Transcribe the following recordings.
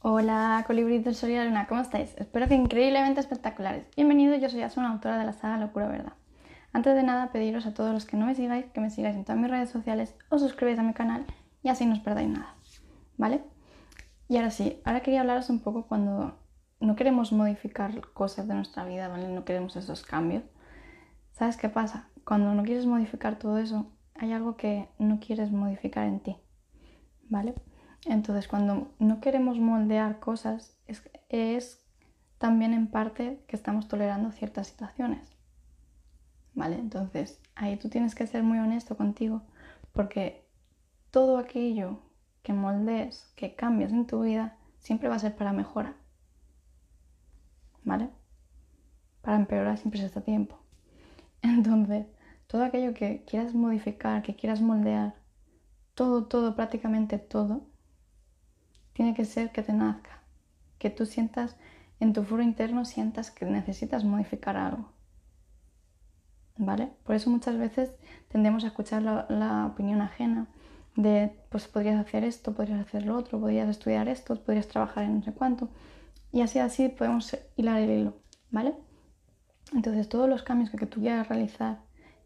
Hola, colibrí del Sol y la Luna, ¿cómo estáis? Espero que increíblemente espectaculares. Bienvenidos, yo soy Asuna, autora de la saga Locura Verdad. Antes de nada, pediros a todos los que no me sigáis que me sigáis en todas mis redes sociales, os suscribáis a mi canal y así no os perdáis nada, ¿vale? Y ahora sí, ahora quería hablaros un poco cuando no queremos modificar cosas de nuestra vida, ¿vale? No queremos esos cambios. ¿Sabes qué pasa? Cuando no quieres modificar todo eso, hay algo que no quieres modificar en ti, ¿vale? Entonces, cuando no queremos moldear cosas, es, también en parte que estamos tolerando ciertas situaciones. ¿Vale? Entonces, ahí tú tienes que ser muy honesto contigo, porque todo aquello que moldees, que cambies en tu vida, siempre va a ser para mejora. ¿Vale? Para empeorar siempre se está tiempo. Entonces, todo aquello que quieras modificar, que quieras moldear, todo, todo, prácticamente todo, tiene que ser que te nazca, que tú sientas en tu foro interno, sientas que necesitas modificar algo. ¿Vale? Por eso muchas veces tendemos a escuchar la, opinión ajena de, pues podrías hacer esto, podrías hacer lo otro, podrías estudiar esto, podrías trabajar en no sé cuánto. Y así, así podemos hilar el hilo, ¿vale? Entonces, todos los cambios que, que tú quieras realizar,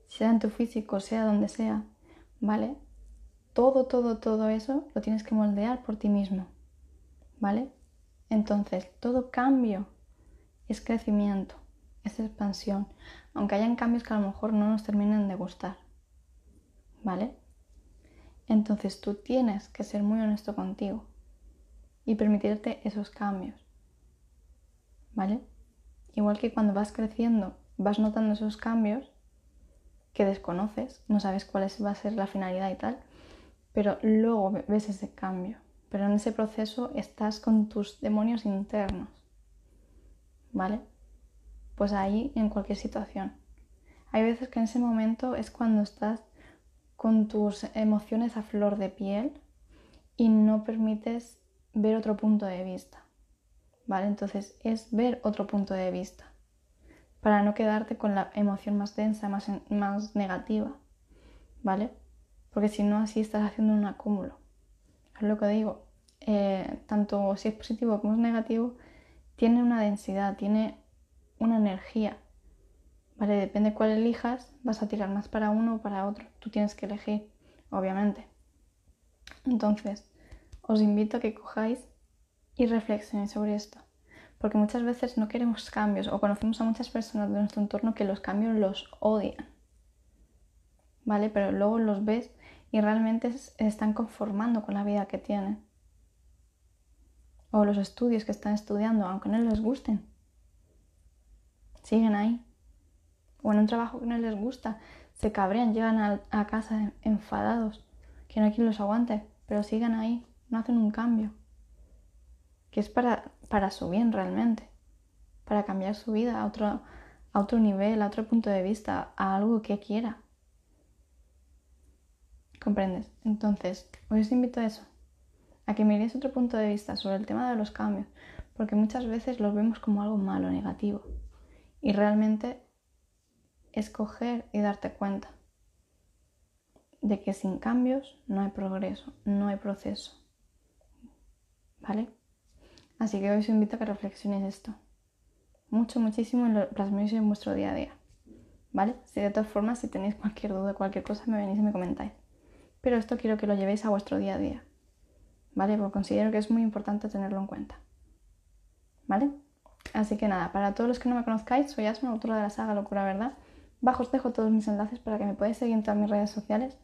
sea en tu físico, sea donde sea, ¿vale? Todo, todo, todo eso lo tienes que moldear por ti mismo. ¿Vale? Entonces, todo cambio es crecimiento, es expansión, aunque hayan cambios que a lo mejor no nos terminen de gustar, ¿vale? Entonces tú tienes que ser muy honesto contigo y permitirte esos cambios, ¿vale? Igual que cuando vas creciendo, vas notando esos cambios que desconoces, no sabes cuál va a ser la finalidad y tal, pero luego ves ese cambio pero en ese proceso estás con tus demonios internos, ¿vale? Pues ahí en cualquier situación. Hay veces que en ese momento es cuando estás con tus emociones a flor de piel y no permites ver otro punto de vista, ¿vale? Entonces es ver otro punto de vista para no quedarte con la emoción más densa, más, más negativa, ¿vale? Porque si no, así estás haciendo un acúmulo. Lo que digo. Eh, tanto si es positivo como es negativo, tiene una densidad, tiene una energía. ¿Vale? Depende cuál elijas, vas a tirar más para uno o para otro. Tú tienes que elegir, obviamente. Entonces, os invito a que cojáis y reflexionéis sobre esto. Porque muchas veces no queremos cambios o conocemos a muchas personas de nuestro entorno que los cambios los odian. ¿Vale? Pero luego los ves y realmente se están conformando con la vida que tienen o los estudios que están estudiando, aunque no les gusten, siguen ahí. O en un trabajo que no les gusta, se cabrean, llegan a, casa enfadados, que no hay quien los aguante, pero siguen ahí, no hacen un cambio, que es para, para su bien realmente, para cambiar su vida a otro, a otro nivel, a otro punto de vista, a algo que quiera. ¿Comprendes? Entonces, os invito a eso, a que miréis otro punto de vista sobre el tema de los cambios, porque muchas veces los vemos como algo malo, negativo, y realmente escoger y darte cuenta de que sin cambios no hay progreso, no hay proceso. ¿Vale? Así que hoy os invito a que reflexionéis esto. Mucho, muchísimo y lo plasméis en vuestro día a día. ¿Vale? Si de todas formas, si tenéis cualquier duda, cualquier cosa, me venís y me comentáis. Pero esto quiero que lo llevéis a vuestro día a día. ¿vale? Porque considero que es muy importante tenerlo en cuenta, ¿vale? Así que nada, para todos los que no me conozcáis, soy Asma, autora de la saga Locura Verdad. Bajo os dejo todos mis enlaces para que me podáis seguir en todas mis redes sociales.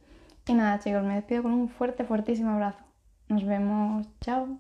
Y nada, chicos, me despido con un fuerte, fuertísimo abrazo. Nos vemos. Chao.